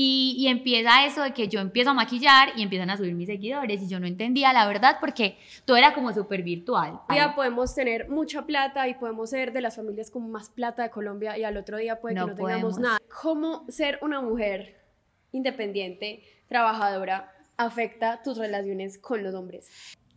Y, y empieza eso de que yo empiezo a maquillar y empiezan a subir mis seguidores y yo no entendía la verdad porque todo era como súper virtual. Un día podemos tener mucha plata y podemos ser de las familias con más plata de Colombia y al otro día puede que No tengamos nada. ¿Cómo ser una mujer independiente, trabajadora, afecta tus relaciones con los hombres?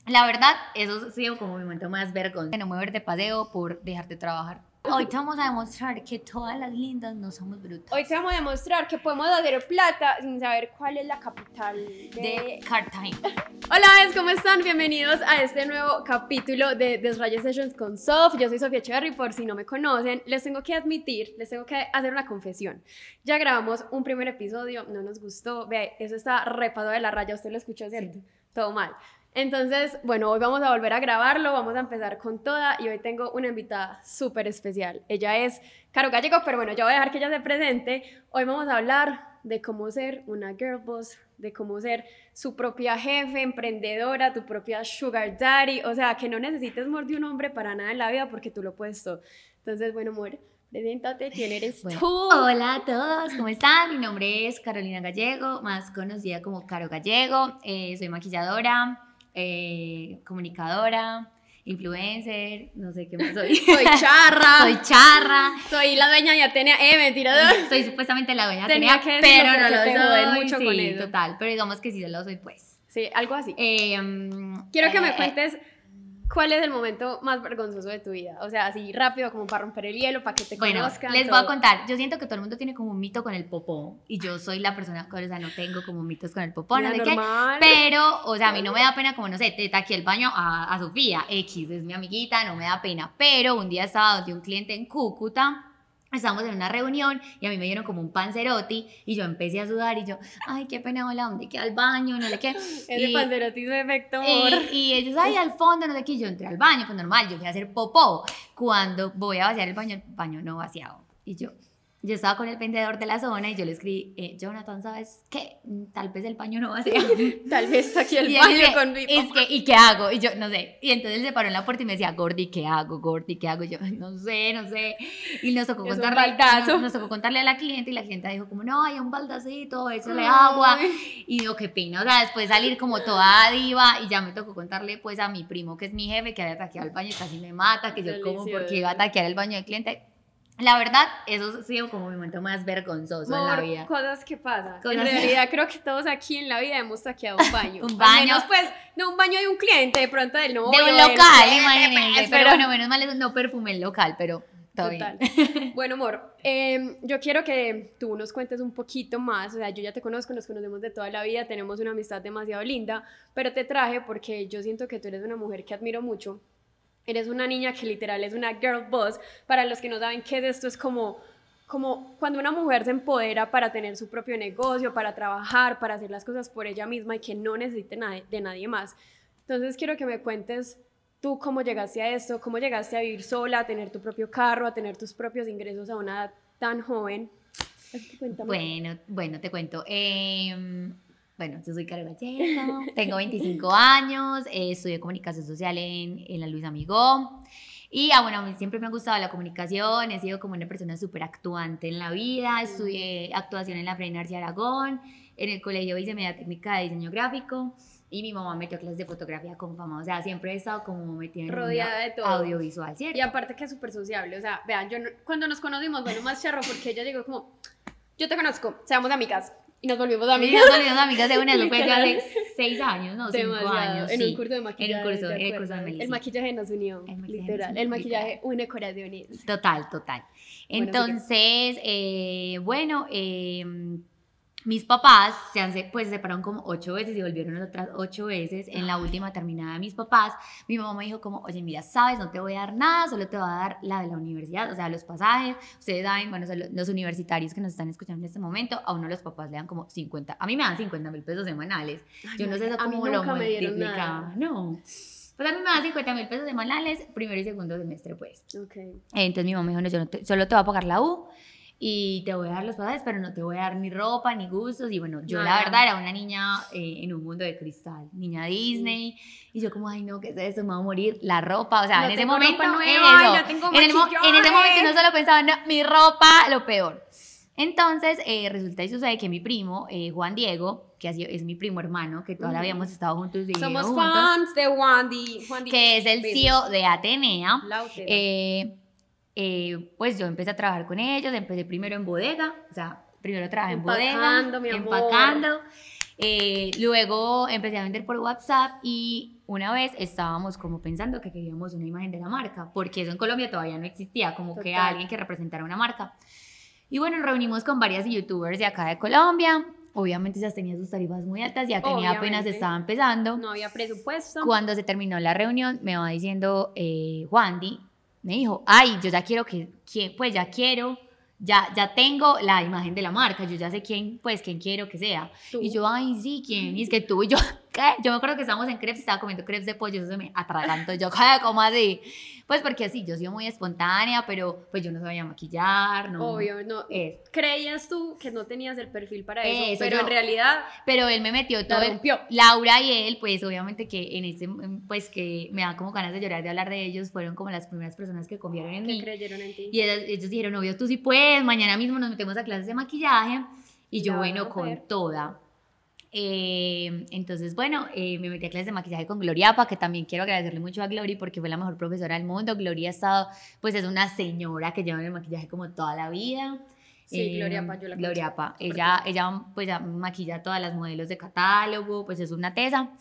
La verdad, eso ha sido como mi momento más vergonzoso. No ir de paseo por dejar de trabajar. Hoy te vamos a demostrar que todas las lindas no somos brutas. Hoy te vamos a demostrar que podemos hacer plata sin saber cuál es la capital de... De Cartagena. Hola. ¿cómo están? Bienvenidos a este nuevo capítulo de Desraye Sessions con Sof. Yo soy Sofía Cherry, por si no me conocen. Les tengo que admitir, les tengo que hacer una confesión. Ya grabamos un primer episodio, no nos gustó. Vea, eso está repado de la raya, usted lo escuchó, ¿cierto? Todo mal. Entonces, bueno, hoy vamos a volver a grabarlo, vamos a empezar con toda y hoy tengo una invitada súper especial. Ella es Caro Gallego, pero bueno, yo voy a dejar que ella se presente. Hoy vamos a hablar de cómo ser una girl boss, de cómo ser su propia jefe, emprendedora, tu propia sugar daddy, o sea, que no necesites amor de un hombre para nada en la vida porque tú lo puedes todo. Entonces, bueno, amor, preséntate, ¿quién eres Bueno, tú? hola a todos, ¿cómo están? Mi nombre es Carolina Gallego, más conocida como Caro Gallego. Eh, soy maquilladora, eh, comunicadora, influencer, no sé qué más soy. Soy charra, soy charra. soy la dueña de Atenea, eh, mentira, Soy supuestamente la dueña de Atenea, que pero no lo soy. mucho sí, con eso. total, pero digamos que sí lo soy pues. sí, algo así. Eh, mm, Quiero que eh, me eh, cuentes cuál es el momento más vergonzoso de tu vida. O sea, así rápido, como para romper el hielo, para que te Bueno, conozcan. les voy a contar. Yo siento que todo el mundo tiene como un mito con el popó. Y yo soy la persona que, o sea, no tengo como mitos con el popó, no sé qué. Pero, o sea, a mí no me da pena, como no sé, te taqué el baño a, a Sofía, X, es mi amiguita, no me da pena. Pero un día estaba donde un cliente en Cúcuta. Estábamos en una reunión y a mí me dieron como un panzerotti y yo empecé a sudar y yo, ay, qué pena, hola, ¿dónde queda el baño? No sé qué. Ese panzerotismo de efecto y, y ellos, ay, al fondo, no sé qué, y yo entré al baño, pues normal, yo fui a hacer popó. Cuando voy a vaciar el baño, el baño no vaciado. Y yo, yo estaba con el vendedor de la zona y yo le escribí, eh, Jonathan, ¿sabes qué? Mm, Tal vez el baño no vaciado. Tal vez está aquí el me- con mi es papá. que, ¿y qué hago? Y yo, no sé. Y entonces él se paró en la puerta y me decía, Gordy, ¿qué hago? Gordy, ¿qué hago? Y yo, no sé, no sé. Y nos tocó Es contarle, nos, nos tocó contarle a la cliente y la clienta dijo como, no, hay un baldacito, échale agua. Ay. Y digo, qué pena, o sea, después salir como toda diva y ya me tocó contarle pues a mi primo, que es mi jefe, que había ataqueado el baño y casi me mata, que yo como Delicioso. porque iba a ataquear el baño del cliente. La verdad, eso ha sido como mi momento más vergonzoso en la vida. cosas que pasan. En realidad, creo que todos aquí en la vida hemos saqueado un baño. Un Al baño. menos, pues, no un baño de un cliente, de pronto del novio. De un del local, imagínense. pues, Pero bueno, menos mal eso no perfumé el local, pero todo Total. bien. Bueno, amor, eh, yo quiero que tú nos cuentes un poquito más. O sea, yo ya te conozco, nos conocemos de toda la vida, tenemos una amistad demasiado linda, pero te traje porque yo siento que tú eres una mujer que admiro mucho. Eres una niña que literal es una girl boss. Para los que no saben qué es esto, es como, como cuando una mujer se empodera para tener su propio negocio, para trabajar, para hacer las cosas por ella misma y que no necesite de nadie más. Entonces quiero que me cuentes tú cómo llegaste a esto, cómo llegaste a vivir sola, a tener tu propio carro, a tener tus propios ingresos a una edad tan joven. Bueno, bueno, te cuento. Em, bueno, yo soy Caro Gallego, tengo 25 años, eh, estudié comunicación social en, en la Luis Amigó. Y ah, bueno, a mí siempre me ha gustado la comunicación, he sido como una persona súper actuante en la vida, estudié actuación en la Freina García Aragón, en el colegio hice media técnica de diseño gráfico y mi mamá metió clases de fotografía con fama, o sea, siempre he estado como metida en Rodeada de todo. audiovisual, ¿cierto? Y aparte que es súper sociable, o sea, vean, yo no- cuando nos conocimos, bueno, más charro, porque ella llegó como, yo te conozco, seamos amigas, y nos volvimos Y amigas. nos volvimos amigas de una, eso fue hace seis años, no, cinco Demasiado, años, en sí. un curso de maquillaje. En un curso, ¿te en el curso de? Melissa. El maquillaje nos unió, El maquillaje nos literal. unió, El maquillaje une corazones. Total, total. Bueno, Entonces, eh, bueno, eh, mis papás se han, pues, se separaron como ocho veces y volvieron otras ocho veces. En la última terminada de mis papás, mi mamá me dijo como, oye, mira, sabes, no te voy a dar nada, solo te voy a dar la de la universidad, o sea, los pasajes. Ustedes saben, bueno, los universitarios que nos están escuchando en este momento, a uno los papás le dan como 50, a mí me dan 50 mil pesos semanales. Yo no sé cómo lo nunca me dieron multiplica. nada. No. Pues a mí me dan 50 mil pesos semanales, primero y segundo semestre, pues. Ok. Entonces mi mamá me dijo, no, yo no te- solo te voy a pagar la U y te voy a dar los pasajes, pero no te voy a dar ni ropa, ni gustos. Y bueno, yo la Nada. verdad era una niña eh, en un mundo de cristal, niña Disney. Y yo como, ay no, ¿qué es eso? Me va a morir la ropa. O sea, No en ese momento, nueva, eso. y no en, el en ese momento no solo pensaba, no, mi ropa, lo peor. Entonces, eh, resulta y sucede que mi primo, eh, Juan Diego, que es mi primo hermano, que toda la vida Ujú. hemos estado juntos y Somos juntos, fans de Wandy. Wandy que es el. CEO de Atenea. Lautera. Eh, pues yo empecé a trabajar con ellos, empecé primero en bodega, o sea, primero trabajé en bodega, Empacando, empacando, eh, luego empecé a vender por WhatsApp y una vez estábamos como pensando que queríamos una imagen de la marca, porque eso en Colombia todavía no existía, como que Total. alguien que representara una marca. Y bueno, nos reunimos con varias youtubers de acá de Colombia, obviamente ellas tenían sus tarifas muy altas, ya tenía apenas Obviamente. estaba empezando. no había presupuesto. Cuando se terminó la reunión, me va diciendo eh, Wandy, me dijo, ay, yo ya quiero que, que- pues ya quiero, ya, ya tengo la imagen de la marca, yo ya sé quién, pues quién quiero que sea. Tú. Y yo, ay, sí, ¿quién? Y es que tú y yo, ¿qué? Yo me acuerdo que estábamos en crepes, estaba comiendo crepes de pollo, eso se me atragantó, yo. ¿Cómo así? Pues porque así, yo soy muy espontánea, pero pues yo no sabía maquillar, no. Obvio, no. Eso. Creías tú que no tenías el perfil para eso, Eso, pero yo- en realidad Pero él me metió todo. el- rompió. Laura y él, pues obviamente que en ese, pues que me da como ganas de llorar de hablar de ellos, fueron como las primeras personas que confiaron en Que mí. creyeron en ti. Y ellas- ellos dijeron, obvio, tú sí puedes, mañana mismo nos metemos a clases de maquillaje. Y yo, bueno, con toda. Eh, entonces, bueno, eh, me metí a clases de maquillaje con Gloriapa, que también quiero agradecerle mucho a Glory porque fue la mejor profesora del mundo. Gloria ha estado, pues es una señora que lleva en el maquillaje como toda la vida. Sí, Gloriapa, yo la conozco. Gloriapa, ella, ella pues ya maquilla a todas las modelos de catálogo, pues es una tesa.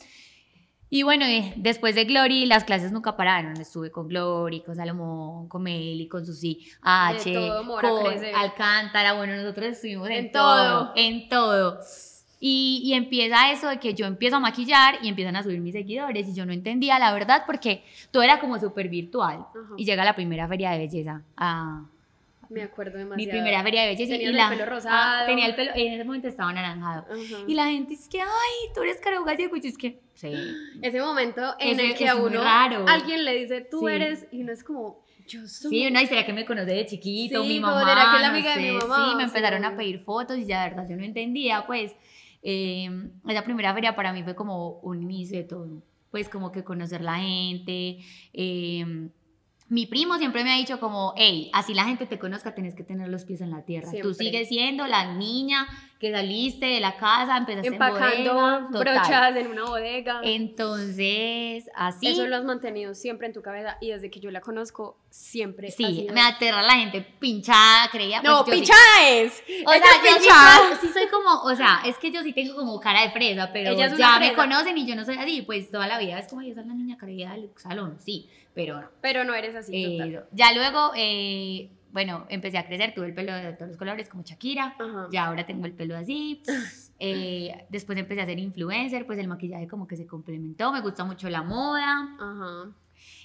Y bueno, eh, después de Glory, las clases nunca pararon. Estuve con Glory, con Salomón, con Meli, con Susi H, todo con. Alcántara. Bueno, nosotros estuvimos en, En todo, todo. en todo. Y, y empieza eso de que yo empiezo a maquillar y empiezan a subir mis seguidores. Y yo no entendía la verdad porque todo era como súper virtual. Ajá. Y llega la primera feria de belleza a, Me acuerdo demasiado. mi primera feria de belleza. Tenías y el la, pelo ah, rosado. tenía el pelo, en ese momento estaba anaranjado. Ajá. Y la gente es que, ay, tú eres Caro Gallego. Y yo es que, sí. Ese momento en el que a uno raro. alguien le dice tú Sí. eres y no es como yo soy. Sí, uno, ¿y será que me conoce de chiquito? Sí, mi mamá. ¿será que es la no amiga de mi mamá? Sí, me Sí, empezaron a pedir fotos y ya, de verdad, yo no entendía, pues. Eh, esa primera feria para mí fue como un inicio de todo. Pues como que conocer la gente. eh, mi primo siempre me ha dicho como, hey, así la gente te conozca, tienes que tener los pies en la tierra. Tú Siempre. sigues siendo la niña que saliste de la casa, empezaste empacando en bodega, brochas en una bodega. Entonces, así. Eso lo has mantenido siempre en tu cabeza y desde que yo la conozco siempre. Sí, me aterra la gente pinchada, creía. No, pues, yo sí- es. O Ella sea, es yo sí sí soy como, o sea, es que yo sí tengo como cara de fresa, pero ya me fresa. conocen y yo no soy así, pues toda la vida es como, yo soy la niña creída del salón, sí, pero no. Pero no eres así, Eh, total. ya luego, eh, bueno, empecé a crecer, tuve el pelo de todos los colores como Shakira, Ajá. ya ahora tengo el pelo así. Eh, después empecé a ser influencer, pues el maquillaje como que se complementó, me gusta mucho la moda. Ajá.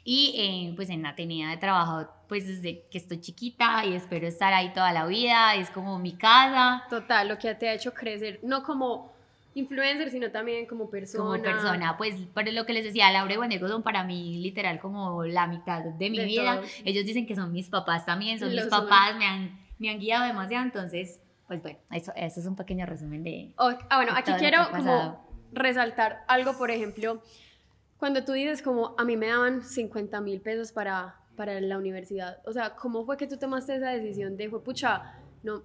Y eh, pues en Atenea he trabajado pues desde que estoy chiquita y espero estar ahí toda la vida, es como mi casa. Total, lo que te ha hecho crecer, no como influencer, sino también como persona. como persona, pues por lo que les decía, Laura y Juan Diego son para mí literal como la mitad de mi De vida. todo. Ellos dicen que son mis papás también, son Lo mis son. papás, me han, me han guiado demasiado, entonces, pues bueno, eso, eso es un pequeño resumen de... Ah, bueno, de aquí quiero como resaltar algo, por ejemplo, cuando tú dices como a mí me daban 50 mil pesos para, para la universidad, o sea, ¿cómo fue que tú tomaste esa decisión de, fue pucha,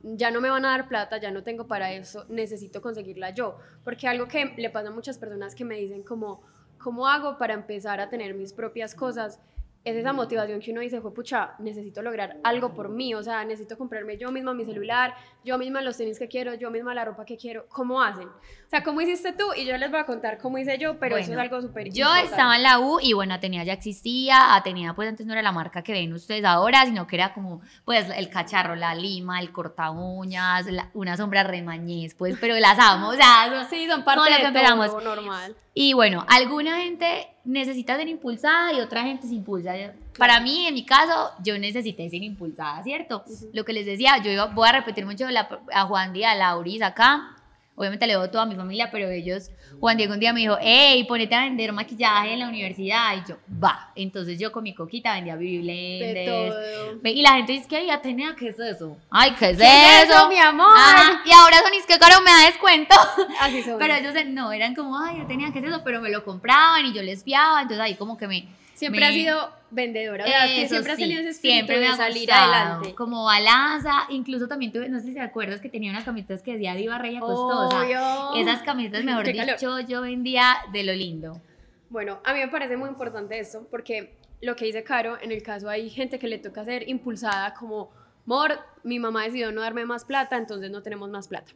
ya no me van a dar plata, ya no tengo para eso, necesito conseguirla yo? Porque algo que le pasa a muchas personas que me dicen como, ¿cómo hago para empezar a tener mis propias cosas? Es esa motivación que uno dice, fue pucha, necesito lograr algo por mí, o sea, necesito comprarme yo misma mi celular, yo misma los tenis que quiero, yo misma la ropa que quiero. ¿Cómo hacen? O sea, ¿cómo hiciste tú? Y yo les voy a contar cómo hice yo, pero eso es algo súper Yo importante. estaba en la U y bueno, Atenea ya existía, Atenea pues antes no era la marca que ven ustedes ahora, sino que era como pues el cacharro, la lima, el corta uñas, la- una sombra remañez, pues, pero las amo, o sea, Sí, son parte lo de todo normal. Y bueno, alguna gente necesita ser impulsada y otra gente se impulsa. Para mí, en mi caso, yo necesité ser impulsada, ¿cierto? Lo que les decía, yo iba- voy a repetir mucho la- a Juan Díaz, a Lauris acá. Obviamente le doy toda mi familia, pero ellos, Juan Diego un día me dijo, hey, ponete a vender maquillaje en la universidad. Y yo, va. Entonces yo con mi coquita vendía Blenders. Y la gente dice que, ay, Atenea, ¿qué es eso? Ay, ¿qué es ¿Qué es eso? eso, mi amor? Ajá, Y ahora son, es que caro me da descuento. Así son. Pero ellos no, eran como, ay, yo tenía que hacer eso, pero me lo compraban y yo les fiaba, entonces ahí como que me, Siempre Me- has sido vendedora, Eso siempre has sí, tenido ese espíritu siempre me de ha salir adelante. Como balaza, incluso también tuve, no sé si te acuerdas que tenía unas camisetas que decía Diva Reya Costosa. Obvio. Esas camisetas, mejor Qué calor. dicho, yo vendía de lo lindo. Bueno, a mí me parece muy importante esto, porque lo que dice Caro, en el caso hay gente que le toca ser impulsada como, Mor, mi mamá decidió no darme más plata, entonces no tenemos más plata.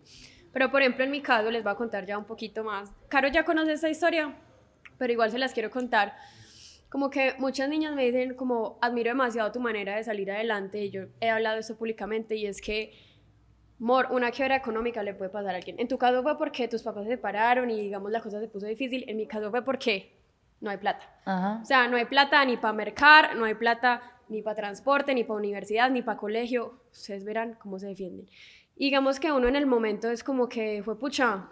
Pero por ejemplo, en mi caso, les voy a contar ya un poquito más. Caro ya conoce esta historia, pero igual se las quiero contar. Como que muchas niñas me dicen como, admiro demasiado tu manera de salir adelante, y yo he hablado esto públicamente, y es que Mor, una quiebra económica le puede pasar a alguien. En tu caso fue porque tus papás se separaron y digamos la cosa se puso difícil. En mi caso fue porque no hay plata. Ajá. O sea, no hay plata ni para mercar, no hay plata ni para transporte, ni para universidad, ni para colegio. Ustedes verán cómo se defienden. Y digamos que uno en el momento es como que fue pucha,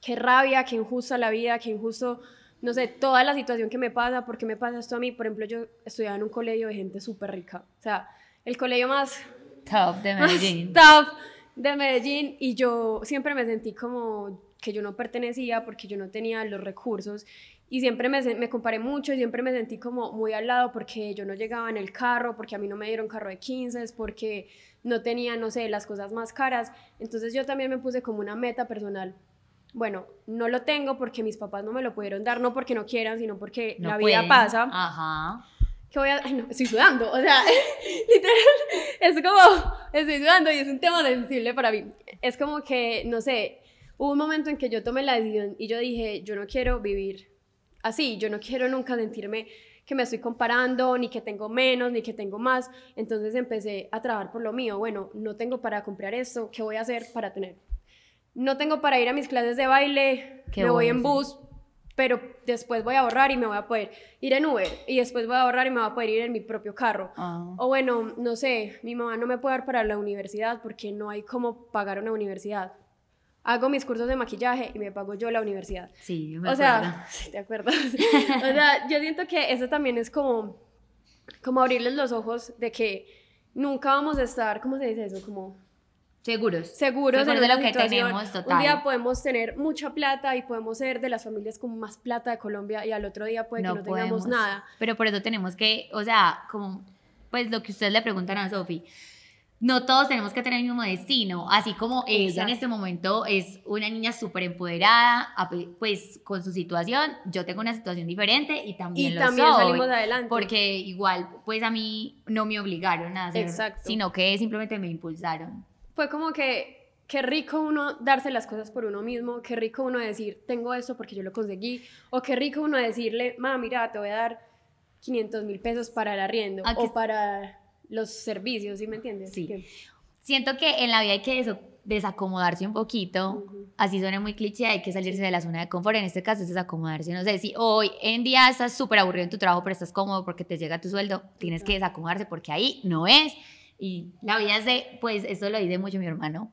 qué rabia, qué injusta la vida, qué injusto, no sé, toda la situación que me pasa, ¿por qué me pasa esto a mí? Por ejemplo, yo estudiaba en un colegio de gente súper rica. O sea, el colegio más Top de Medellín. top de Medellín y yo siempre me sentí como que yo no pertenecía porque yo no tenía los recursos y siempre me, me comparé mucho y siempre me sentí como muy al lado porque yo no llegaba en el carro, porque a mí no me dieron carro de 15, porque no tenía, no sé, las cosas más caras. Entonces yo también me puse como una meta personal. Bueno, no lo tengo porque mis papás no me lo pudieron dar, no porque no quieran, sino porque No la vida pueden. pasa Ajá. que voy a... Ay, no, estoy sudando, o sea, literal, es como, estoy sudando y es un tema sensible para mí. Es como que, no sé, hubo un momento en que yo tomé la decisión y yo dije, yo no quiero vivir así, yo no quiero nunca sentirme que me estoy comparando, ni que tengo menos, ni que tengo más. Entonces empecé a trabajar por lo mío. Bueno, no tengo para comprar esto, ¿qué voy a hacer para tener? No tengo para ir a mis clases de baile, ¿Qué me voy en bus, pero después voy a ahorrar y me voy a poder ir en Uber y después voy a ahorrar y me voy a poder ir en mi propio carro. Ah. O bueno, no sé, mi mamá no me puede dar para la universidad porque no hay cómo pagar una universidad. Hago mis cursos de maquillaje y me pago yo la universidad. Sí, yo me O acuerdo. sea, sí, ¿te acuerdas? o sea, yo siento que eso también es como, como abrirles los ojos de que nunca vamos a estar, ¿cómo se dice eso? Como Seguros. seguros en de lo que tenemos, total. Un día podemos tener mucha plata y podemos ser de las familias con más plata de Colombia y al otro día puede que no tengamos nada. Pero por eso tenemos que, o sea, como, pues lo que ustedes le preguntan a Sofi, no todos tenemos que tener el mismo destino, así como ella en este momento es una niña súper empoderada, pues con su situación, yo tengo una situación diferente y también Y lo también soy, salimos adelante. porque igual, pues a mí no me obligaron a hacer, Exacto. sino que simplemente me impulsaron. Fue como que qué rico uno darse las cosas por uno mismo, qué rico uno decir, tengo esto porque yo lo conseguí, o qué rico uno decirle, mamá, mira, te voy a dar 500 mil pesos para el arriendo ¿A qué- o para los servicios, ¿sí me entiendes? Sí. Que- Siento que en la vida hay que deso- desacomodarse un poquito, así suena muy cliché, hay que salirse de la zona de confort, en este caso es desacomodarse, no sé, si hoy en día estás súper aburrido en tu trabajo, pero estás cómodo porque te llega tu sueldo, tienes que desacomodarse porque ahí no es, y la vida es de, pues eso lo dice mucho mi hermano,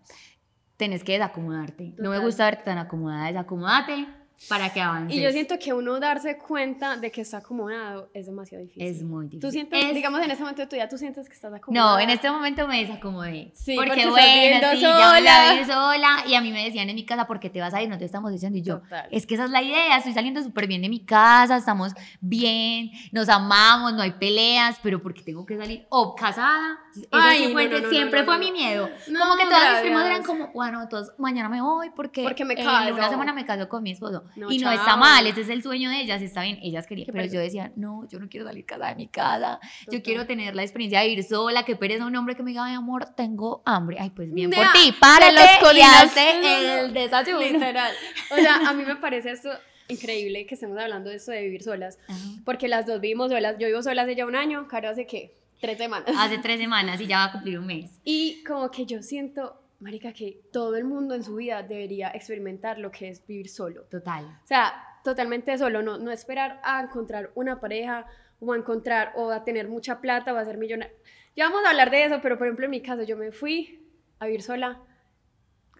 tenés que desacomodarte, no me gusta verte tan acomodada, desacomódate para que avances. Y yo siento que uno darse cuenta de que está acomodado es demasiado difícil. Es muy difícil. Tú sientes, Es- digamos en ese momento de tu vida, tú sientes que estás acomodada. No, en este momento me desacomodé. Sí, porque, porque bueno, sí, ya me la sola. sola. Y a mí me decían en mi casa, ¿por qué te vas a ir? No te estamos diciendo. Y yo, Total. es que esa es la idea. Estoy saliendo súper bien de mi casa, estamos bien, nos amamos, no hay peleas, pero ¿por qué tengo que salir? O casada. Eso Ay, sí fue no, no, siempre no, fue mi miedo. Como que todas mis primas eran como, bueno, entonces mañana me voy porque, Porque me en caso. una semana me caso con mi esposo. No, y no chao. está mal, ese es el sueño de ellas, está bien, ellas querían. Pero yo decía, no, yo no quiero salir casada de mi casa. Yo quiero tener la experiencia de vivir sola, que pereza un hombre que me diga, ay, amor, tengo hambre. Ay, pues bien por Nea, ti, párate los hazte el desayuno. Literal. O sea, a mí me parece esto increíble que estemos hablando de esto de vivir solas. Ajá. Porque las dos vivimos solas. Yo vivo sola hace ya un año, Caro hace qué? Tres semanas. Hace tres semanas y ya va a cumplir un mes. Y como que yo siento, Marica, que todo el mundo en su vida debería experimentar lo que es vivir solo. Total. O sea, totalmente solo, no, no esperar a encontrar una pareja o a encontrar o a tener mucha plata o a ser millonario. Ya vamos a hablar de eso, pero por ejemplo en mi caso yo me fui a vivir sola,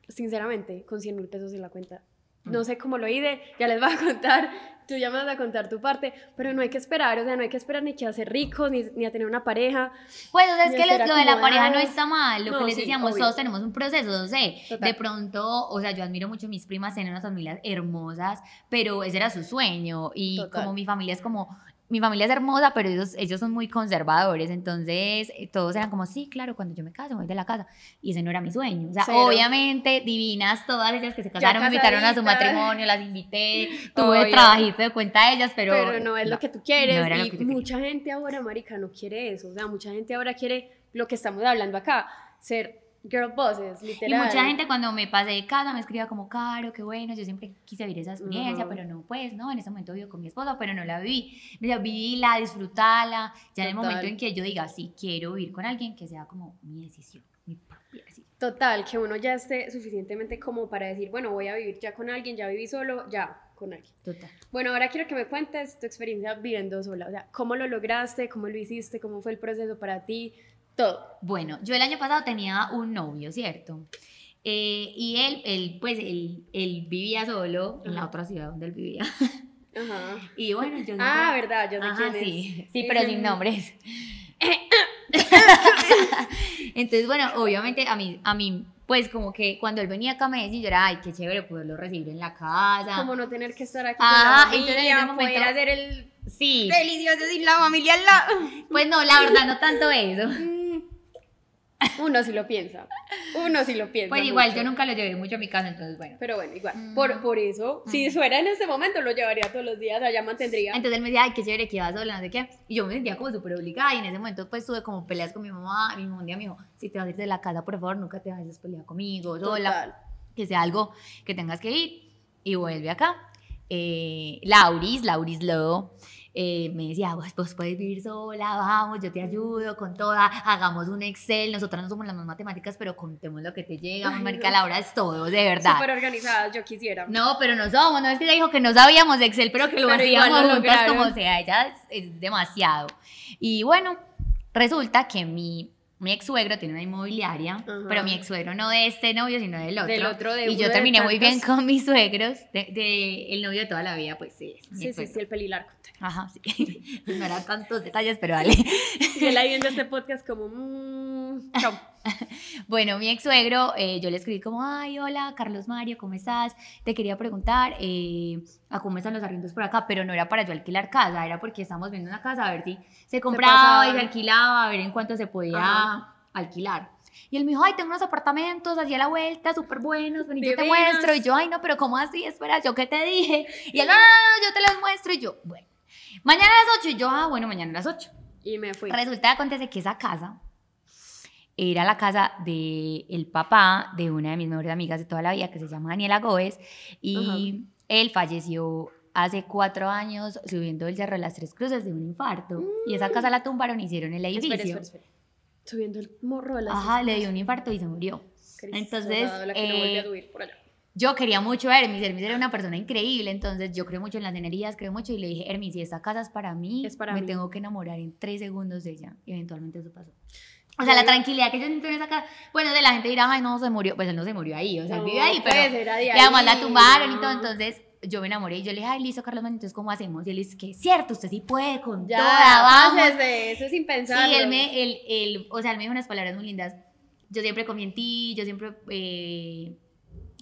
sinceramente, con 100 mil pesos en la cuenta. No sé cómo lo hice, ya les voy a contar, tú ya me vas a contar tu parte, pero no hay que esperar, o sea, no hay que esperar ni que a ser ricos, ni, ni a tener una pareja. Pues, o sea, es que lo, lo de la pareja no está mal. Lo No, que les sí, decíamos, obvio. todos tenemos un proceso, no sé. Total. De pronto, o sea, yo admiro mucho a mis primas, tienen unas familias hermosas, pero ese era su sueño. Y Total. como mi familia es como mi familia es hermosa, pero ellos, ellos son muy conservadores, entonces eh, todos eran como, sí, claro, cuando yo me caso, me voy de la casa. Y ese no era mi sueño. O sea, Cero. obviamente, divinas todas ellas que se casaron, me invitaron a su matrimonio, las invité, tuve Obvio. trabajito de cuenta de ellas, pero... Pero, no es lo que tú quieres. no era lo y que yo quería. mucha gente ahora, marica, no quiere eso. O sea, mucha gente ahora quiere lo que estamos hablando acá, ser girl bosses, Y literal. mucha gente cuando me pasé de casa me escribía como, caro, qué bueno, yo siempre quise vivir esa experiencia, Ujú. pero no, pues, no, en ese momento vivo con mi esposo, pero no la viví. Me decía, vivila, disfrutala, ya en el Total. momento en que yo diga, sí, quiero vivir con alguien, que sea como mi decisión, mi propia decisión. Total, que uno ya esté suficientemente como para decir, bueno, voy a vivir ya con alguien, ya viví solo, ya con alguien. Total. Bueno, ahora quiero que me cuentes tu experiencia viviendo sola. O sea, cómo lo lograste, cómo lo hiciste, cómo fue el proceso para ti, todo. Bueno, yo el año pasado tenía un novio, ¿cierto? Eh, y él, él, pues, él, él vivía solo en la otra ciudad donde él vivía. Ajá. Y bueno, yo siempre- Ah, verdad, yo sé Ajá, quién es. sí, sí, pero sin nombres. Entonces, bueno, obviamente a mí, a mí, pues como que cuando él venía acá a Medellín, yo era, ay, qué chévere poderlo recibir en la casa. Como no tener que estar aquí Ajá, con la entonces en familia, ese momento- poder hacer el Sí, delicioso sin la familia al lado. pues no, la verdad, no tanto eso. Mm. Uno sí lo piensa. Uno sí lo piensa. Pues igual, mucho. yo nunca lo llevé mucho a mi casa, entonces, bueno. Pero bueno, igual. Mm. Por, por eso, si fuera en ese momento, lo llevaría todos los días, allá mantendría. Entonces él me decía, ay, qué chévere que ibas sola, no sé qué. Y yo me sentía como súper obligada. Y en ese momento, pues tuve como peleas con mi mamá. Mi mamá un día me dijo, si te vas a ir de la casa, por favor, nunca te vayas a pelear conmigo, sola. Total. que sea algo que tengas que ir y vuelve acá. Eh, Lauris, Lauris Lowe, eh, me decía, vos, vos puedes vivir sola, vamos, yo te ayudo con toda, hagamos un Excel, nosotras no somos las más matemáticas, pero contemos lo que te llega, Ay, marica, no. Laura es todo, de verdad. Súper organizadas, yo quisiera. No, pero no somos, no es que ella dijo que no sabíamos de Excel, pero que lo Pero hacíamos lo juntas como sea, ella es, es demasiado. Y bueno, resulta que mi, mi ex suegro tiene una inmobiliaria, pero mi ex suegro no de este novio, sino del otro. Del otro de y yo terminé muy bien con mis suegros, de, de el novio de toda la vida, pues sí. Sí, sí, sí, el pelilargo. Ajá, sí. No eran tantos detalles, pero dale. Y él ahí viendo este podcast como, mmm, chao. Bueno, mi ex suegro, eh, yo le escribí como, ay, hola, Carlos Mario, ¿cómo estás? Te quería preguntar eh, a cómo están los arriendos por acá, pero no era para yo alquilar casa, era porque estábamos viendo una casa a ver si se compraba y se alquilaba, a ver en cuánto se podía Ajá. alquilar. Y él me dijo, ay, tengo unos apartamentos allí a la vuelta, súper buenos, ven yo te muestro. Y yo, ay, no, pero ¿cómo así? Espera, ¿yo qué te dije? Y él, no, no, no, yo te los muestro. Y yo, bueno, mañana a las 8. Y yo, ah, bueno, mañana a las 8. Y me fui. Resulta, acontece que esa casa era la casa del el papá de una de mis mejores amigas de toda la vida, que se llama Daniela Góez, y él falleció hace cuatro años subiendo el Cerro de las Tres Cruces de un infarto. Y esa casa la tumbaron y hicieron el edificio. Espera, espera, espera. Subiendo el morro de las Ajá, le dio un infarto y se murió. Cristo, Entonces, la que no eh, a subir por allá. Yo quería mucho a Hermis, Hermis era una persona increíble, entonces yo creo mucho en las energías, creo mucho y le dije, Hermis, si esta casa es para mí, Es para me mí. tengo que enamorar en tres segundos de ella. Y eventualmente eso pasó. O sea, la tranquilidad que yo siento en esa casa, bueno, de la gente dirá, ay, no, se murió, pues él no se murió ahí, o sea, él vive ahí, pues, pero era de y además la ahí, tumbaron y todo, entonces yo me enamoré y yo le dije, ay, listo, Carlos, entonces, ¿cómo hacemos? Y él dice, que es cierto, usted sí puede con Ya, toda, vamos. pásese, eso sin pensar. Sí, él me, él, él, o sea, él me dijo unas palabras muy lindas. Yo siempre confié en ti, yo siempre, eh,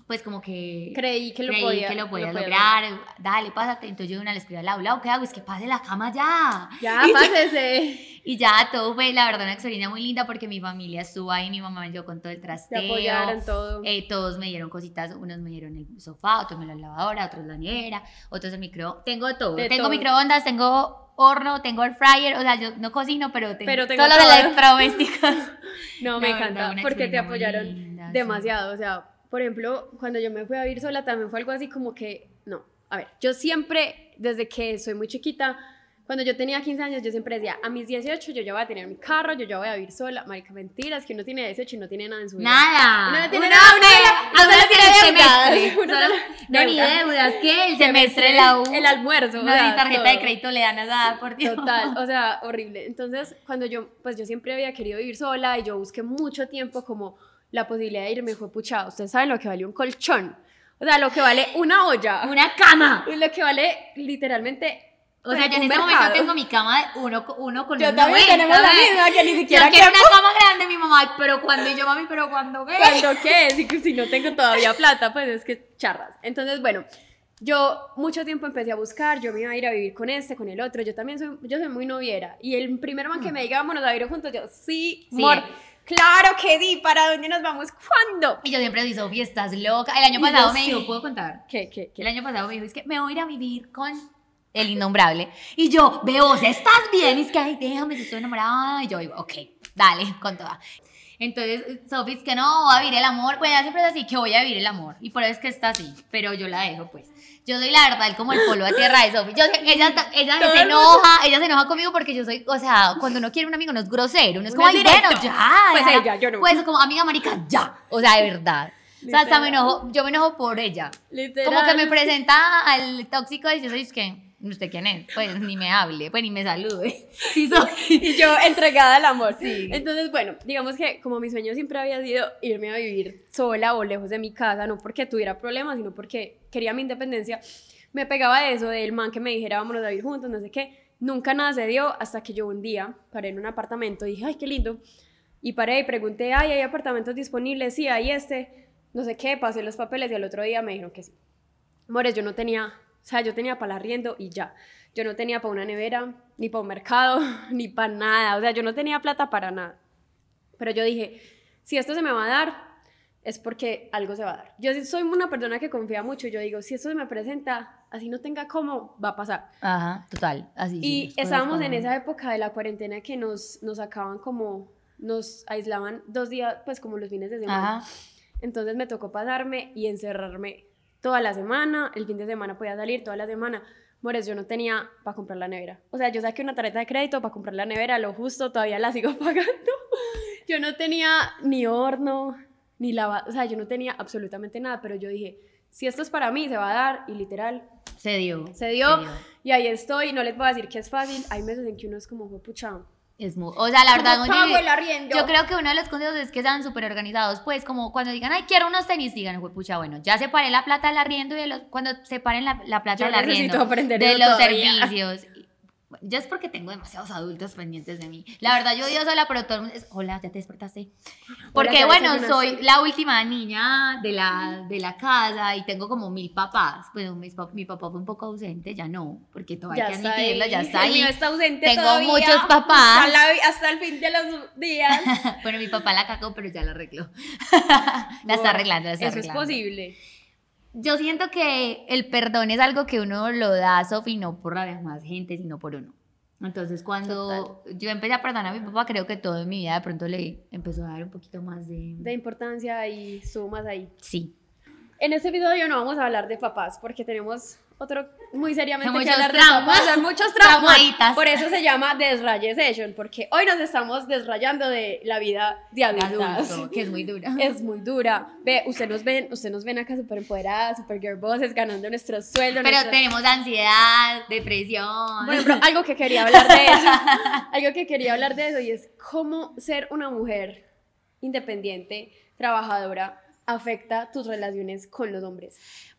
pues como que Creí que lo creí podía, que lo podía podía lograr. Dale, pásate. Entonces yo de una le escribí al lado, Lau, ¿qué hago? Es que pase la cama ya. Ya, Y- pásese. Y ya todo fue, la verdad, una experiencia muy linda porque mi familia estuvo ahí, mi mamá me ayudó con todo el Te trasteo. apoyaron todo. Eh, todos me dieron cositas, unos me dieron el sofá, otros me la lavadora, otros la nevera, otros el micro. Tengo todo. De tengo todo. microondas, tengo horno, tengo air fryer, o sea, yo no cocino, pero tengo, Pero tengo todos los todo. electrodomésticos. No, me La verdad, encanta porque te apoyaron linda, sí. demasiado. O sea, por ejemplo, cuando yo me fui a vivir sola también fue algo así como que, no, a ver, yo siempre, desde que soy muy chiquita, cuando yo tenía 15 años, yo siempre decía, a mis 18 yo ya voy a tener mi carro, yo ya voy a vivir sola. Marica, mentiras, que uno tiene 18 y no tiene nada en su vida. Nada. Uno no tiene nada, uno- uno uno tiene deudas, No, ni deudas. ¿qué? El semestre, la U. El almuerzo. No, ni tarjeta de todo. crédito le dan nada, por Dios. Total, o sea, horrible. Entonces, cuando yo, pues yo siempre había querido vivir sola y yo busqué mucho tiempo como la posibilidad de irme, fue puchado. Ustedes saben lo que vale un colchón. O sea, lo que vale una olla. Una cama. Lo que vale literalmente. O sea, yo en este mercado. momento tengo mi cama de uno, uno con Yo también tenemos la misma, que ni Yo siquiera quiero quiero- una cama grande, mi mamá, pero cuando y yo, mami, pero cuando qué. ¿Cuándo qué? Si, si no tengo todavía plata, pues es que charras. Entonces, bueno, yo mucho tiempo empecé a buscar, yo me iba a ir a vivir con este, con el otro, yo también soy, yo soy muy noviera. Y el primer man que me diga, vámonos a vivir juntos, yo, sí, Sí. amor, claro que sí, ¿para dónde nos vamos? ¿Cuándo? Y yo siempre digo, Sofía, estás loca. El año pasado me dijo, ¿puedo contar? ¿Qué, qué, qué? El año pasado me dijo, es que me voy a ir a vivir con el innombrable. Y yo, veo, ¿estás bien? Y es que, ay, déjame, si estoy enamorada. Y yo digo, ok, dale, con toda. Entonces, Sofi, es que no, voy a vivir el amor. Pues ella siempre es así, que voy a vivir el amor. Y por eso es que está así, pero yo la dejo, pues. Yo soy la verdad como el polvo a tierra de Sofi. Ella ella se enoja, ella se enoja conmigo porque yo soy, o sea, cuando uno quiere un amigo no es grosero, uno es como, ay, bueno, ya. Pues déjala". ella, yo no. Pues como, amiga marica, ya. O sea, de verdad. O sea, hasta me enojo, yo me enojo por ella. Literal. Como que me presenta al tóxico y yo soy, es que, ¿usted quién es? Pues ni me hable, pues ni me salude. Sí, soy. Y yo entregada al amor. Sí. Entonces, bueno, digamos que como mi sueño siempre había sido irme a vivir sola o lejos de mi casa, no porque tuviera problemas, sino porque quería mi independencia, me pegaba de eso, del man que me dijera vámonos a vivir juntos, no sé qué. Nunca nada se dio hasta que yo un día paré en un apartamento y dije, ay, qué lindo. Y paré y pregunté, ay, ¿hay apartamentos disponibles? Sí, hay este, no sé qué, pasé los papeles y al otro día me dijeron que sí. Amores, yo no tenía, o sea, yo tenía para el arriendo y ya. Yo no tenía para una nevera, ni para un mercado, ni para nada. O sea, yo no tenía plata para nada. Pero yo dije, si esto se me va a dar, es porque algo se va a dar. Yo sí soy una persona que confía mucho. Yo digo, si esto se me presenta, así no tenga cómo, va a pasar. Ajá, total, así. sí, Y cosas estábamos en esa época de la cuarentena que nos, nos sacaban como, nos aislaban dos días, pues como los fines de semana. Ajá. Entonces me tocó pasarme y encerrarme toda la semana. El fin de semana podía salir toda la semana. Mores, yo no tenía para comprar la nevera. O sea, yo saqué una tarjeta de crédito para comprar la nevera, lo justo, todavía la sigo pagando. Yo no tenía ni horno, ni lava, o sea, yo no tenía absolutamente nada, pero yo dije, si esto es para mí, se va a dar, y literal, Se dio. se dio, y ahí estoy, no les voy a decir que es fácil, hay meses en que uno es como, pucha, Es muy, o sea, la verdad, ¿cómo muy pago difícil. el arriendo? Yo creo que uno de los consejos es que sean súper organizados, pues como cuando digan, ay, quiero unos tenis, digan, "Jue pucha, bueno, ya separé la plata del arriendo y de los, cuando separen la, la plata Yo del arriendo, de los todavía. servicios. Bueno, Ya es porque tengo demasiados adultos pendientes de mí. La verdad, yo odio sola, pero todo el mundo es, hola, ya te despertaste. Porque, ya bueno, soy la última niña de la, de la casa y tengo como mil papás. Pues mis mi papá fue un poco ausente, ya no, porque todo hay que está admitirlo, ya está ahí. está ausente Tengo todavía, muchos papás. Hasta, la- hasta el fin de los días. Bueno, mi papá la cagó, pero ya la arregló. la está Wow, arreglando, la está Eso es arreglando. posible. Yo siento que el perdón es algo que uno lo da, Sofi, no por la demás gente, sino por uno. Entonces, cuando yo empecé a perdonar a mi papá, creo que todo en mi vida de pronto le empezó a dar un poquito más de... De importancia y sumas ahí. Sí. En este episodio no vamos a hablar de papás porque tenemos otro muy seriamente que Muchos hablar de muchos. Traumaditas. Por eso se llama Desraye Session, porque hoy nos estamos desrayando de la vida de de adultas. adulto, que es muy dura. Es muy dura. Ve, usted nos ven, usted nos ven acá súper empoderadas, súper girl bosses, ganando nuestro sueldo. Pero tenemos ansiedad, depresión. Bueno, pero algo que quería hablar de eso, algo que quería hablar de eso y es cómo ser una mujer independiente, trabajadora, afecta tus relaciones con los hombres.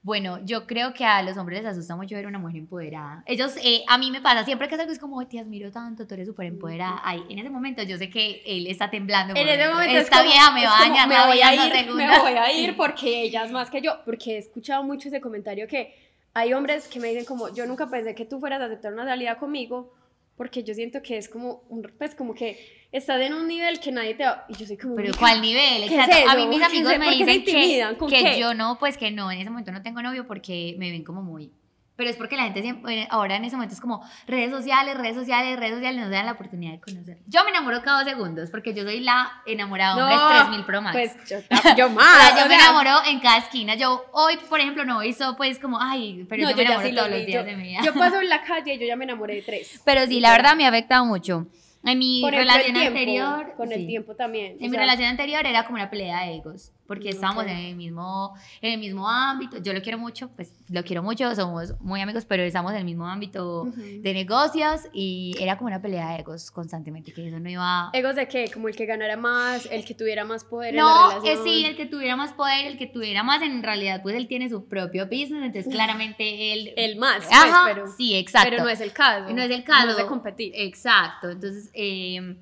Bueno, yo creo que a los hombres les asusta mucho ver una mujer empoderada. Ellos, eh, a mí me pasa, siempre que es algo es como, "Ay, te admiro tanto, tú eres súper empoderada. Ay, en ese momento yo sé que él está temblando. En ese momento es Esta como- vieja me es va a como, dañar me voy a ir, me segundos". voy a ir porque ella es más que yo, porque he escuchado mucho ese comentario que hay hombres que me dicen como, yo nunca pensé que tú fueras a aceptar una salida conmigo, porque yo siento que es como, un, pues como que estás en un nivel que nadie te va, y yo soy como, Pero "Mica, ¿cuál nivel? ¿Qué es Exacto. a mí mis ¿Qué amigos me dicen que, ¿Con que qué? yo no, pues que no, en ese momento no tengo novio porque me ven como muy... Pero es porque la gente siempre, ahora en ese momento es como redes sociales, redes sociales, redes sociales, nos dan la oportunidad de conocer. Yo me enamoro cada dos segundos porque yo soy la enamorada de hombres No, 3000 Pro Max. Pues yo, yo O más, sea, yo o me sea, enamoro en cada esquina. Yo hoy, por ejemplo, no hizo pues como, ay, pero no, yo me ya enamoro sí lo todos los vi, días yo- de mi vida. Yo paso en la calle y yo ya me enamoré de tres. Pero sí, la verdad me ha afectado mucho. En mi el, relación tiempo, anterior. Con el sí. tiempo también. o En mi sea, relación anterior era como una pelea de egos, porque Mm, estábamos ok. en el mismo en el mismo ámbito. Yo lo quiero mucho, pues lo quiero mucho, somos muy amigos, pero estamos en el mismo ámbito de negocios y era como una pelea de egos constantemente, que eso no iba ¿Egos de qué? Como el que ganara más, el que tuviera más poder en la No, relación. eh, sí, el que tuviera más poder, el que tuviera más, en realidad, pues él tiene su propio business, entonces claramente él... El más, pues, Ajá, pero, sí, exacto. pero no es el caso. No es el caso. No es de competir. Exacto. Entonces, eh,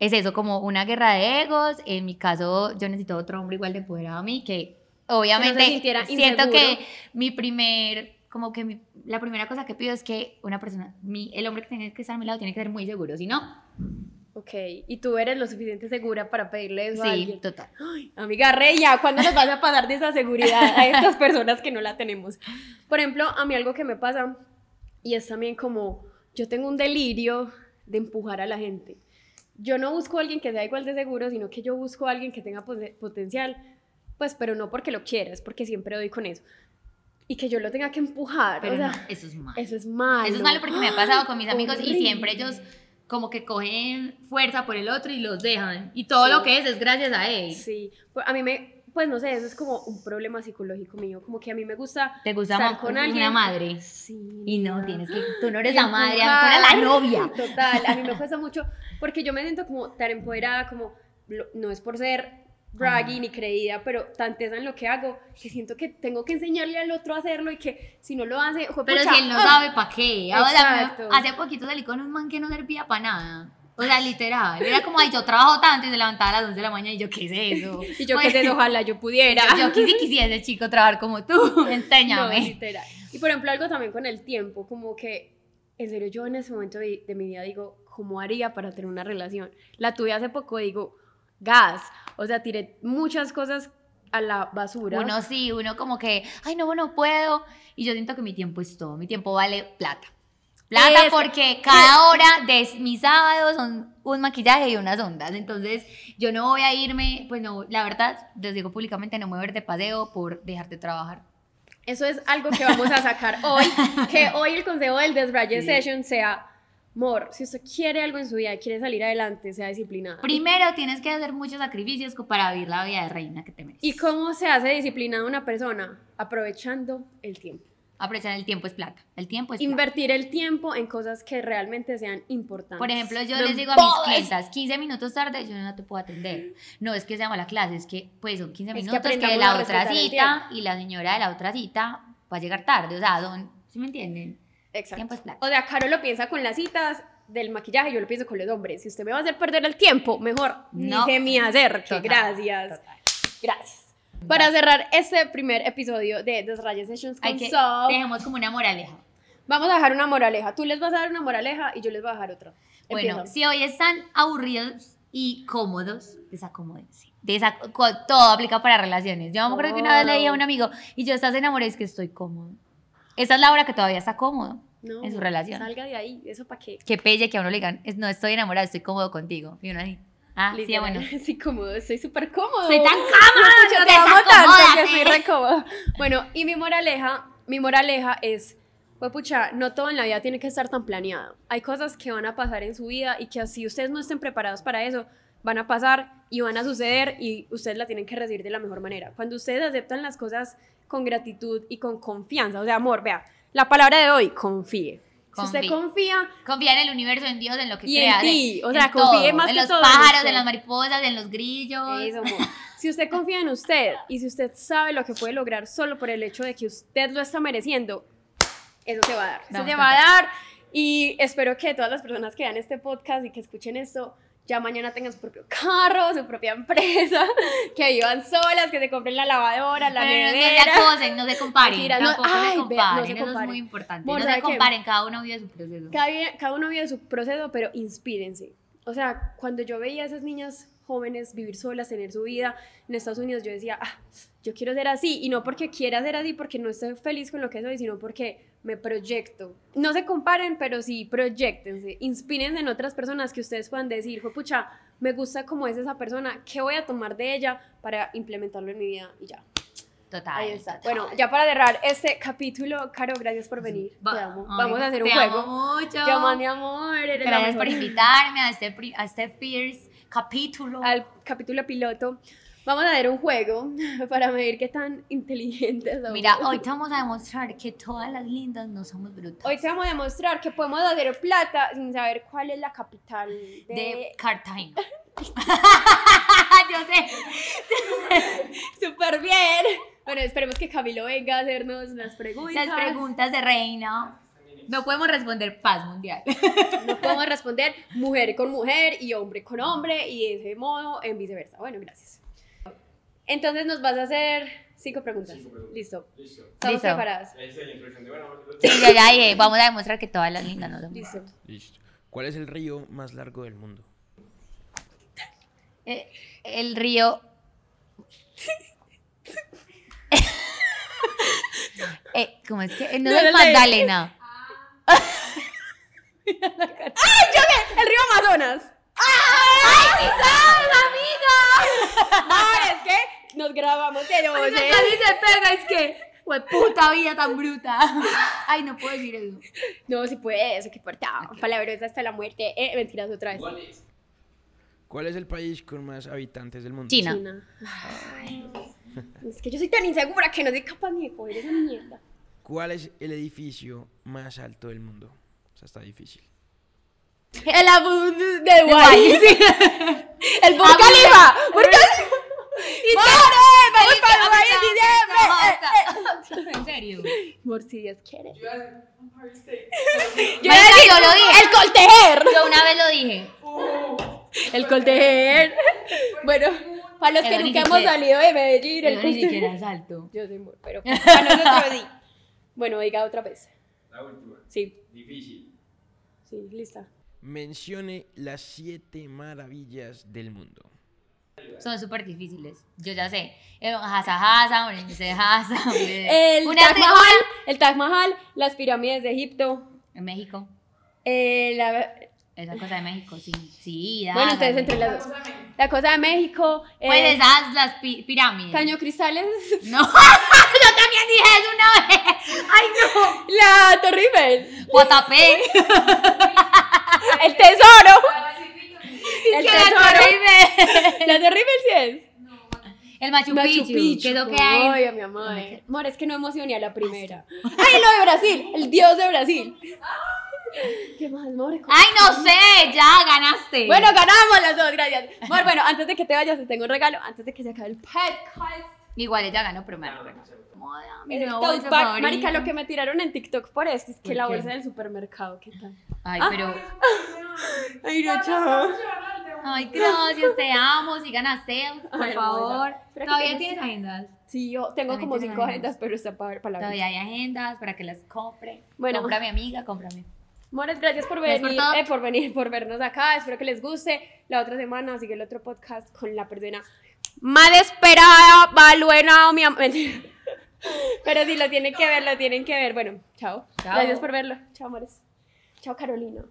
es eso, como una guerra de egos. En mi caso, yo necesito otro hombre igual de empoderado a mí, que obviamente sintiera siento inseguro. que mi primer como que mi- la primera cosa que pido es que una persona, mi, el hombre que tiene que estar a mi lado tiene que ser muy seguro, si no, Ok, y tú eres lo suficiente segura para pedirle eso a sí, alguien. total. Ay, amiga Reya, ¿cuándo nos vas a pasar de esa seguridad a estas personas que no la tenemos? Por ejemplo, a mí algo que me pasa, y es también como, yo tengo un delirio de empujar a la gente. Yo no busco a alguien que sea igual de seguro, sino que yo busco a alguien que tenga poten- potencial, pues, pero no porque lo quiera, es porque siempre doy con eso. Y que yo lo tenga que empujar, Pero o sea, no, eso es malo. eso es malo. Eso es malo porque me ha pasado con mis amigos y siempre ellos como que cogen fuerza por el otro y los dejan. Y todo Sí. lo que es es gracias a él. Sí, pues, a mí me, pues no sé, eso es como un problema psicológico mío, como que a mí me gusta Te gusta estar con una alguien. madre. Sí. Y no, tienes que, tú no eres la madre, tú eres la novia. Total, a mí me cuesta mucho porque yo me siento como tan empoderada, como no es por ser braggy ni creída, pero tan tesa en lo que hago que siento que tengo que enseñarle al otro a hacerlo y que si no lo hace, Pero juepucha, si él no ¡ah! sabe para qué. Ahora, hace poquito salí con un man que no servía para nada. O sea, literal. Era como, ay, yo trabajo tanto y se levantaba a las 11 de la mañana y yo, ¿qué es eso? Y yo Pues, que sé, ojalá yo pudiera. Yo, yo quisi- quisiese, chico, trabajar como tú. No, Enséñame. literal. Y por ejemplo, algo también con el tiempo, como que, en serio, yo en ese momento de, de mi vida digo, ¿cómo haría para tener una relación? La tuve hace poco, digo, gas. O sea, tiré muchas cosas a la basura. Uno sí, uno como que, ay, no, no puedo. Y yo siento que mi tiempo es todo. Mi tiempo vale plata. Plata Es- porque cada hora de mis sábados son un maquillaje y unas ondas. Entonces, yo no voy a irme, pues no, la verdad, les digo públicamente, no me voy a ir de paseo por dejar de trabajar. Eso es algo que vamos a sacar hoy, que hoy el consejo del Desbraye Sí. Session sea, amor, si usted quiere algo en su vida quiere salir adelante, sea disciplinada. Primero tienes que hacer muchos sacrificios para vivir la vida de reina que te mereces. ¿Y cómo se hace disciplinada una persona? Aprovechando el tiempo. Aprovechar el tiempo es plata. El tiempo es plata. Invertir el tiempo en cosas que realmente sean importantes. Por ejemplo, yo No les digo a mis clientas, 15 minutos tarde yo no te puedo atender. No es que sea mala clase, es que pues son 15 Es que minutos que, aprendamos a la otra cita y la señora de la otra cita va a llegar tarde. O sea, son, ¿sí me entienden? Exacto. Tiempo es plata. O sea, Caro lo piensa con las citas del maquillaje, yo lo pienso con los hombres. Si usted me va a hacer perder el tiempo, mejor No. ni se me acerque. Total, Gracias. total. Gracias. Para cerrar este primer episodio de Desraya Sessions con Hay que, Sof, dejemos como una moraleja. vamos a dejar una moraleja. Tú les vas a dar una moraleja y yo les voy a dejar otra. Bueno, Empieza. si hoy están aburridos y cómodos, desacomódense. Desa- co- todo aplica para relaciones. Yo me acuerdo que una vez le dije a un amigo, y yo estás enamorada, es que estoy cómodo. Esa es la hora que todavía está cómodo No, en su relación. Salga de ahí, ¿eso para qué? Que pelle que a uno le digan, "Es- no estoy enamorada, estoy cómodo contigo. Y uno así, ah, sí, bueno. Sí, cómodo, estoy súper cómodo. Soy tan cómoda, Yo te amo tanto que estoy re. Bueno, y mi moraleja, mi moraleja es, pues pucha, no todo en la vida tiene que estar tan planeado. Hay cosas que van a pasar en su vida y que así ustedes no estén preparados para eso, van a pasar y van a suceder y ustedes la tienen que recibir de la mejor manera. Cuando ustedes aceptan las cosas con gratitud y con confianza, o sea, amor, vea, la palabra de hoy, confíe. Si usted confía, Confía en el universo, en Dios, en lo que Y en creas. ti, o en sea, confíe todo, más en que los todo en pájaros, usted. en las mariposas, en los grillos. Eso. Si usted confía en usted y si usted sabe lo que puede lograr solo por el hecho de que usted lo está mereciendo, eso se va a dar. Eso se va a dar y espero que todas las personas que vean este podcast y que escuchen esto ya mañana tengan su propio carro, su propia empresa, que vivan solas, que se compren la lavadora, la Pero no, no se nevera. acosen, no se comparen. Mentira, no- ay, se comparen. no se Eso es comparen. muy importante. Amor, no se ¿sabe qué? comparen, cada uno vive su proceso. Cada, cada uno vive su proceso, pero inspírense. O sea, cuando yo veía a esas niñas jóvenes vivir solas, tener su vida en Estados Unidos, yo decía, ah, yo quiero ser así. Y no porque quiera ser así, porque no estoy feliz con lo que soy, sino porque me proyecto. No se comparen, pero sí proyectense. Inspírense en otras personas que ustedes puedan decir, "Jue pucha, me gusta como es esa persona, ¿qué voy a tomar de ella para implementarlo en mi vida? Y ya. Total. Ahí está. total. Bueno, ya para cerrar este capítulo, Caro, gracias por venir. Va- Te amo. ay, Vamos a hacer un te juego. amo mucho. Yo, man, mi amor, eres Gracias por invitarme a este, a este Fierce capítulo. Al capítulo piloto. Vamos a hacer un juego para medir qué tan inteligentes somos. Mira, hoy te vamos a demostrar que todas las lindas no somos brutas. Hoy te vamos a demostrar que podemos hacer plata sin saber cuál es la capital de... de Cartagena. Yo sé. Súper bien. Bueno, esperemos que Camilo venga a hacernos las preguntas. Las preguntas de reina. No podemos responder paz mundial. No podemos responder mujer con mujer y hombre con hombre y de ese modo en viceversa. Bueno, gracias. Entonces nos vas a hacer cinco preguntas. Cinco preguntas. Listo. Listo. ¿Estamos Listo. preparadas? Esa es la introducción de bueno, vamos a hacerlo. Sí, yo ya dije, vamos a demostrar que todas las lindas no son. Listo. Listo. ¿Cuál es el río más largo del mundo? Eh, el río. eh, ¿Cómo es que? Eh, No, No, es no, no. Magdalena. ¡Ay, yo sé! ¡El río Amazonas! ¡Ay, sabes, amiga! Ahora es que nos grabamos 12. casi se pega, es que. Fue puta vida tan bruta. Ay, no puedo decir eso. No, si puede, eso que importa. Palabrosa hasta la muerte. Eh, mentiras otra vez. ¿Cuál es? ¿Cuál es el país con más habitantes del mundo? China. China. Ay, es que yo soy tan insegura que no soy capaz ni de coger esa mierda. ¿Cuál es el edificio más alto del mundo? O sea, está difícil. El Abu de Dubái. El Burj Khalifa. Khalifa. ¡More! ¡Vamos para Dubái en diciembre! ¿En serio? Amor, si Dios quiere. Yo. Yo decir, lo dije. El Coltejer. Yo una vez lo dije. El Coltejer. Bueno, para los que nunca hemos salido de Medellín, el Pero ni siquiera Coltejer. es alto. Yo soy muy, pero para nosotros sí. Bueno, diga otra vez. La última. Sí, Difícil. sí, lista. Mencione las siete maravillas del mundo. Son súper difíciles. Yo ya sé. Eh, Hasa Hasa, Orense Hasa. El Una Taj Mahal, el Taj Mahal, las pirámides de Egipto, En México. eh, la- Esa cosa de México, sí. Sí, bueno, entonces dale. entre las dos. La cosa de México, eh, Pues esas, las pi- pirámides. Caño Cristales, No, yo también dije eso una vez. Ay, no. la Torre Eiffel, Guatapé. el tesoro, el Que la tesoro, Torre Eiffel. la Torre Eiffel sí es. El Machu, Picchu. Que es lo que Ay, hay. a mi amor. Amor, es que no emocioné a la primera. Ay, lo de Brasil, el dios de Brasil. ¿Qué más, amor? Ay, no sé. Ya ganaste. Bueno, ganamos las dos, gracias. Amor, bueno, antes de que te vayas, te tengo un regalo. Antes de que se acabe el podcast. Igual ella ganó, pero me. Moda, mi El nuevo tote bolso bag. favorito. Marica, lo que me tiraron en TikTok por esto es que ¿Por la qué? bolsa del supermercado, ¿qué tal? Ay, Ah. pero. Ay, no, chao. Ay, gracias, te amo. Sigan a Seo, por Ay, favor. ¿Todavía tienes agendas? Sí, yo tengo como cinco agendas. pero está para palabra. Todavía hay agendas para que las compre. Bueno. Cómprame, amiga, cómprame. Mores, gracias por venir, eh, por venir, por vernos acá. Espero que les guste. La otra semana sigue el otro podcast con la persona más esperada, Valuena, mi am- Mentira. Pero si lo tienen que ver, lo tienen que ver. Bueno, chao. Chao. Gracias por verlo. Chao, amores. Chao, Carolina.